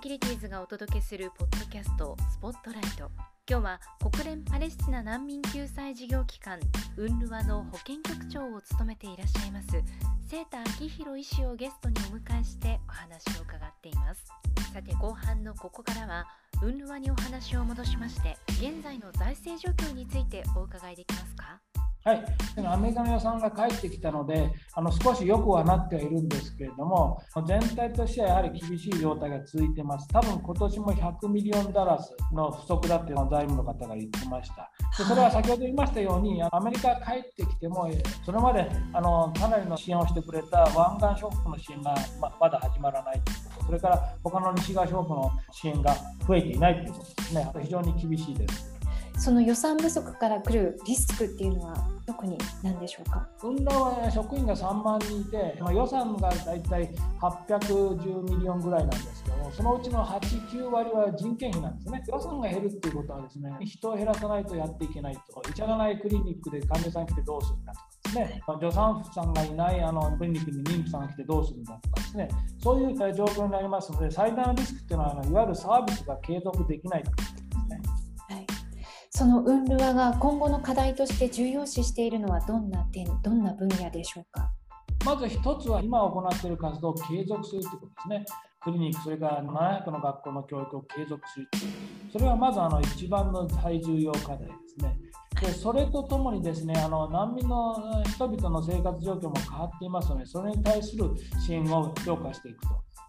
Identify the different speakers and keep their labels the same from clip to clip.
Speaker 1: セキュリティーズがお届けするポッドキャストスポットライト。今日は国連パレスチナ難民救済事業機関ウンルワの保健局長を務めていらっしゃいますセータ明宏医師をゲストにお迎えしてお話を伺っています。さて後半のここからはウンルワにお話を戻しまして現在の財政状況についてお伺いできますか？
Speaker 2: はい、アメリカの予算が返ってきたので、あの少し良くはなってはいるんですけれども、全体としてはやはり厳しい状態が続いてます。多分今年も100ミリオンダラスの不足だっていうのを財務の方が言ってました。でそれは先ほど言いましたように、アメリカが帰ってきても、それまであのかなりの支援をしてくれた湾岸諸国の支援がままだ始まらないということ、それから他の西側諸国の支援が増えていないということですね、非常に厳しいです。
Speaker 1: その予算不足から来るリスクっていうのは特に何でしょうか？
Speaker 2: UNRWA は職員が3万人いて、まあ、予算がだいたい810 million ぐらいなんですけどそのうちの8、9割は人件費なんですね。予算が減るっていうことはですね人を減らさないとやっていけないと、医者がないクリニックで患者さん来てどうするんだとかですね、助産婦さんがいないあのクリニックに妊婦さんが来てどうするんだとかですね、そういう状況になりますので、最大のリスクっていうのは、いわゆるサービスが継続できない
Speaker 1: そのウンルワが今後の課題として重要視しているのはどんな点、どんな分野でしょうか？
Speaker 2: まず一つは今行っている活動を継続するということですね。クリニック、それから700の学校の教育を継続するというそれはまずあの一番の最重要課題ですね。でそれとともにですねあの難民の人々の生活状況も変わっていますので、それに対する支援を強化していくと。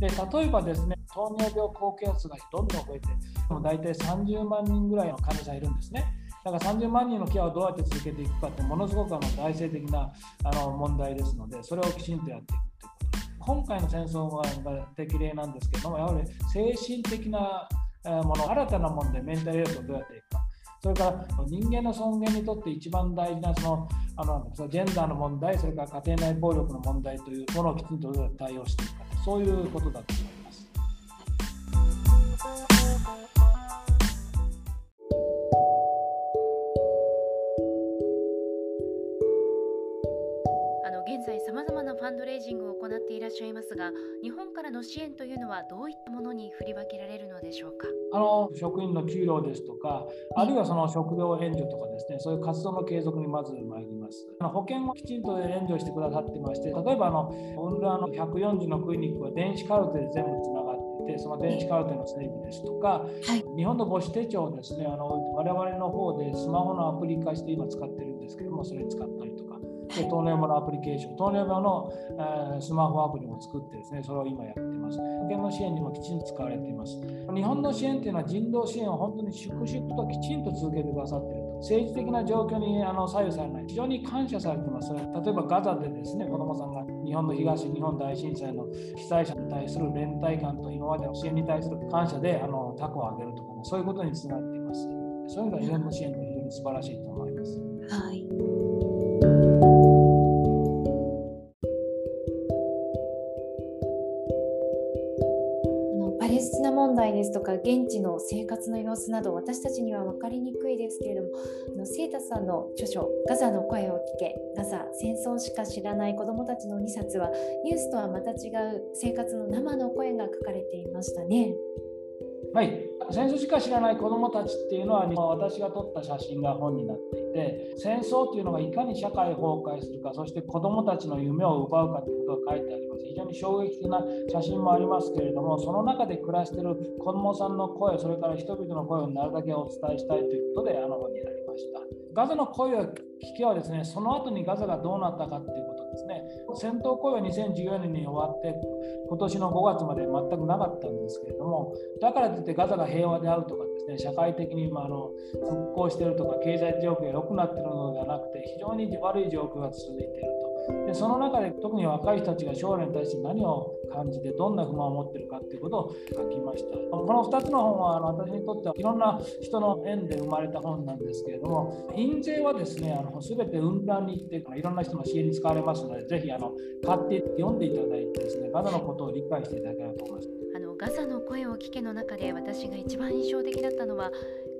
Speaker 2: で例えばですね糖尿病高血圧がどんどん増えてもう大体30万人ぐらいの患者さんいるんですね。だから30万人のケアをどうやって続けていくかってものすごくあの大政的なあの問題ですのでそれをきちんとやっていくということ。今回の戦争が適例なんですけどもやはり精神的なもの新たなものでメンタルヘルスをどうやっていくか。それから人間の尊厳にとって一番大事なそのあのジェンダーの問題それから家庭内暴力の問題というものをきちんとどうやって対応していくか。そういうことだと思います。
Speaker 1: 現在さまざまなファンドレイジングを行っていらっしゃいますが日本からの支援というのはどういったものに振り分けられるのでしょうか？
Speaker 2: あの職員の給料ですとかあるいはその食料援助とかですねそういう活動の継続にまず参ります。あの保険をきちんと援助してくださってまして例えばあのオンラの140のクリニックは電子カルテで全部つながっていてその電子カルテの整備ですとか、はい、日本の母子手帳ですねあの我々の方でスマホのアプリ化して今使ってるんですけどもそれ使ったりとかで糖尿病のアプリケーション、糖尿病の、えー、スマホアプリも作ってですね、それを今やってます。保険の支援にもきちんと使われています。日本の支援というのは人道支援を本当に粛々ときちんと続けてくださっていると。政治的な状況にあの左右されない、非常に感謝されています。例えばガザでですね、子どもさんが日本の東日本大震災の被災者に対する連帯感と今までの支援に対する感謝であのタコを上げるとかね、そういうことにつながっています。そういうのが日本の支援の非常に素晴らしいと思います。
Speaker 1: はい現地の生活の様子など私たちには分かりにくいですけれどもあのセータさんの著書「ガザの声を聞けガザ戦争しか知らない子どもたちの2冊はニュースとはまた違う生活の生の声が書かれていましたね。
Speaker 2: はい、戦争しか知らない子どもたちっていうのは私が撮った写真が本になっていて戦争っていうのがいかに社会崩壊するかそして子どもたちの夢を奪うかということが書いてあります。非常に衝撃的な写真もありますけれどもその中で暮らしている子どもさんの声それから人々の声をなるだけお伝えしたいということであの本になりました。ガザの声を聞きはですねその後にガザがどうなったかっていうことですね。戦闘行為は2014年に終わって今年の5月まで全くなかったんですけれどもだからといってガザが平和であるとかですね社会的に今あの復興しているとか経済状況が良くなっているのではなくて非常に悪い状況が続いている。でその中で特に若い人たちが将来に対して何を感じてどんな不満を持っているかということを書きました。この2つの本はあの私にとってはいろんな人の縁で生まれた本なんですけれども印税はですねあの全て雲南に行っていろんな人の支援に使われますのでぜひあの買って読んでいただいてですねガザのことを理解していただければと思います。
Speaker 1: あのガザの声を聞けの中で私が一番印象的だったのは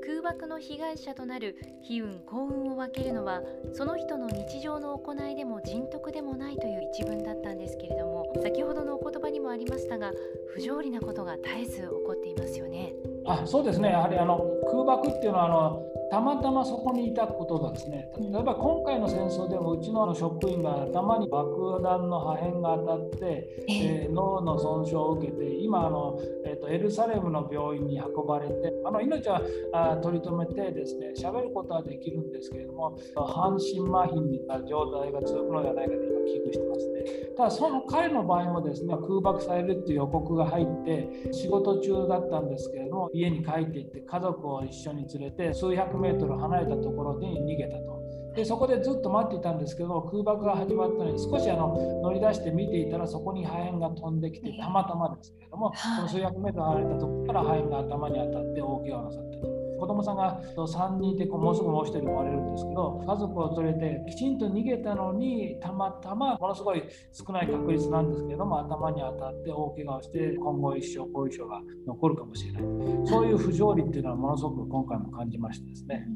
Speaker 1: 空爆の被害者となる悲運幸運を分けるのはその人の日常の行いでも人徳でもないという一文だったんですけれども先ほどのお言葉にもありましたが不条理なことが絶えず起こっていますよね。
Speaker 2: あそうですねやはりあの空爆っていうのはあのたまたまそこにいたことがですね例えば今回の戦争でもうちの職員が頭に爆弾の破片が当たって、えー、脳の損傷を受けて今あの、えーと、エルサレムの病院に運ばれてあの命はあ取り留めてですね喋ることはできるんですけれども半身麻痺にな状態が続くのではないかと今危惧してますね。ただその彼の場合もですね空爆されるっていう予告が入って仕事中だったんですけれども家に帰っていって家族を一緒に連れて数百メートル離れたところに逃げたと。でそこでずっと待っていたんですけど空爆が始まったのに少しあの乗り出して見ていたらそこに破片が飛んできてたまたまですけれども、その数百メートル離れたところから破片が頭に当たって大怪我をなさったと。子供さんが3人いてもうすぐもう1人生まれるんですけど家族を連れてきちんと逃げたのにたまたまものすごい少ない確率なんですけれども頭に当たって大怪我をして今後一生後遺症が残るかもしれないそういう不条理っていうのはものすごく今回も感じましてですね。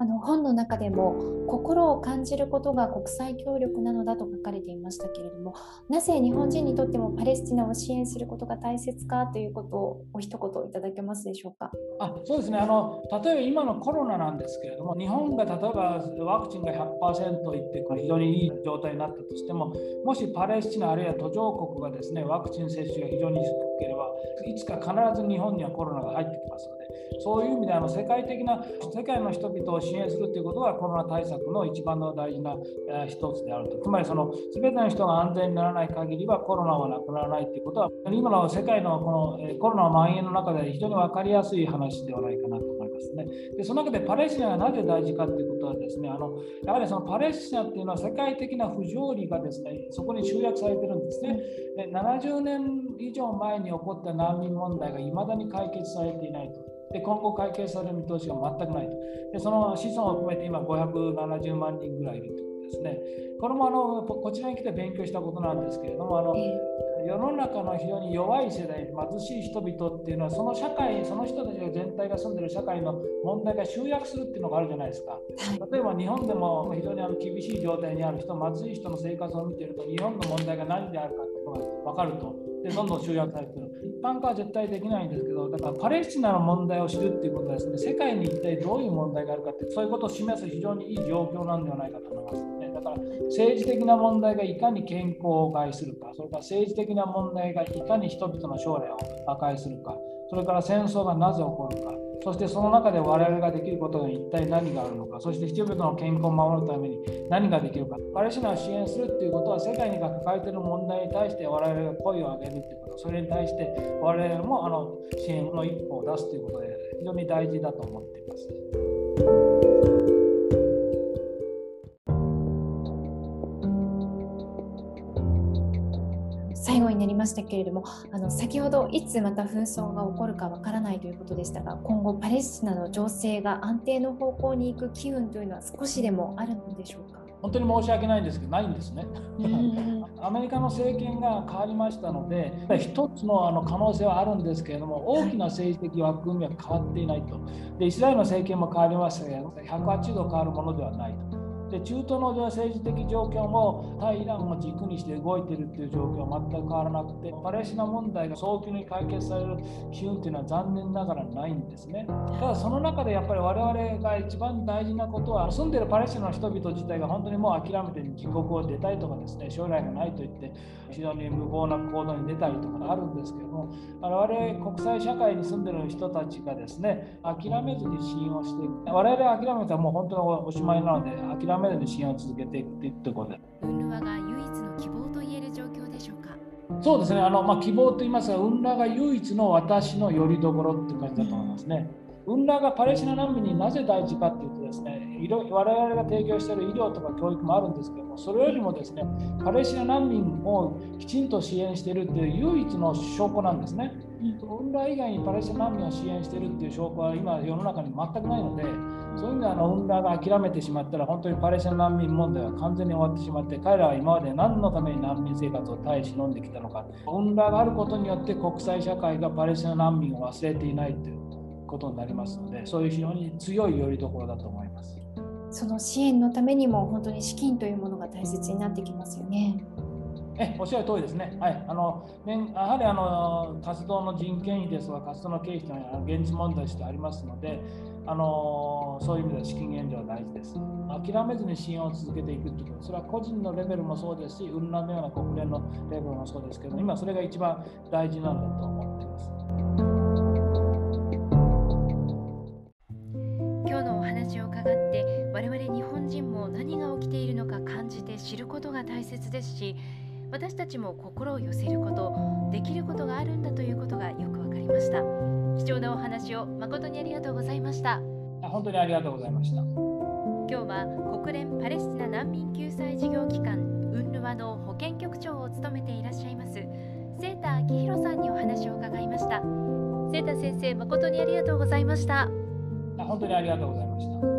Speaker 3: あの本の中でも心を感じることが国際協力なのだと書かれていましたけれどもなぜ日本人にとってもパレスチナを支援することが大切かということをお一言いただけますでしょうか？
Speaker 2: あそうですね。あの例えば今のコロナなんですけれども日本が例えばワクチンが100%いって非常にいい状態になったとしてももしパレスチナあるいは途上国がですねワクチン接種が非常に低ければいつか必ず日本にはコロナが入ってきますのでそういう意味であの世界的な世界の人々を支援するということがコロナ対策の一番の大事な一つであると。つまりその全ての人が安全にならない限りはコロナはなくならないということは今の世界のこのコロナ蔓延の中で非常に分かりやすい話ではないかなと思いますね。でその中でパレスチナがなぜ大事かということはですねあのやはりそのパレスチナっていうのは世界的な不条理がですねそこに集約されてるんですね。で70年以上前に起こった難民問題がいまだに解決されていないと。で今後解決される見通しが全くないと。でその子孫を含めて今570万人ぐらいいるということですね。これもあのこちらに来て勉強したことなんですけれどもあの、世の中の非常に弱い世代貧しい人々っていうのはその社会その人たちが全体が住んでる社会の問題が集約するっていうのがあるじゃないですか例えば日本でも非常にあの厳しい状態にある人貧しい人の生活を見ていると日本の問題が何であるかっていうのが分かるとでどんどん集約されてる。一般化は絶対できないんですけどだからパレスチナの問題を知るっていうことはですね世界に一体どういう問題があるかってそういうことを示す非常にいい状況なんではないかと思います、ね、だから政治的な問題がいかに健康を害するかそれから政治的な問題がいかに人々の将来を破壊するかそれから戦争がなぜ起こるか。そしてその中で我々ができることに一体何があるのか、そして人々の健康を守るために何ができるか、パレスチナを支援するということは、世界に抱えている問題に対して我々が声を上げるということ、それに対して我々もあの支援の一歩を出すということで、非常に大事だと思っています。
Speaker 3: になりましたけれどもあの先ほどいつまた紛争が起こるかわからないということでしたが今後パレスチナの情勢が安定の方向に行く機運というのは少しでもあるのでしょうか？
Speaker 2: 本当に申し訳ないんですけどないんですね。アメリカの政権が変わりましたので一つのあの可能性はあるんですけれども大きな政治的枠組みは変わっていないとでイスラエルの政権も変わりましたけど180度変わるものではないと。で中東の政治的状況も対イランを軸にして動いているという状況は全く変わらなくてパレスチナ問題が早急に解決される機運というのは残念ながらないんですね。ただその中でやっぱり我々が一番大事なことは住んでいるパレスチナの人々自体が本当にもう諦めて自国を出たいとかですね将来がないと言って非常に無謀な行動に出たりとかあるんですけども我々国際社会に住んでいる人たちがですね諦めずに支援をして我々諦めたらもう本当におしまいなので諦めずに支援を続けていくというところで。
Speaker 1: ウンルワが唯一の希望と言える状況でしょうか？
Speaker 2: そうですね、あのまあ、希望と言いますが、ウンラが唯一の私の拠り所っていう感じだと思いますね。ウンラがパレスチナ難民になぜ大事かというとですね、我々が提供している医療とか教育もあるんですけども、それよりもですね、パレスチナ難民をきちんと支援しているという唯一の証拠なんですね。ウンラ以外にパレスチナ難民を支援しているという証拠は今世の中に全くないので、そういう意味であのウンラが諦めてしまったら本当にパレスチナ難民問題は完全に終わってしまって彼らは今まで何のために難民生活を耐え忍ん。できたのかウンラがあることによって国際社会がパレスチナ難民を忘れていないということになりますのでそういう非常に強いよりどころだと思います。
Speaker 3: その支援のためにも本当に資金というものが大切になってきますよね。
Speaker 2: えおっしゃる通りですね、はい、あのやはりあの活動の人件費ですとか、活動の経費というのは現実問題としてありますので、あのそういう意味では資金援助は大事です。諦めずに支援を続けていくということ、それは個人のレベルもそうですし、雲南のような国連のレベルもそうですけど、今それが一番大事なんだと思っています。
Speaker 1: 今日のお話を伺って我々日本人も何が起きているのか感じて知ることが大切ですし私たちも心を寄せることできることがあるんだということがよくわかりました。貴重なお話を誠にありがとうございました。
Speaker 2: 本当にありがとうございました。
Speaker 1: 今日は国連パレスチナ難民救済事業機関ウンルワの保健局長を務めていらっしゃいますセータ明宏さんにお話を伺いました。セータ先生誠にありがとうございました。
Speaker 2: 本当にありがとうございました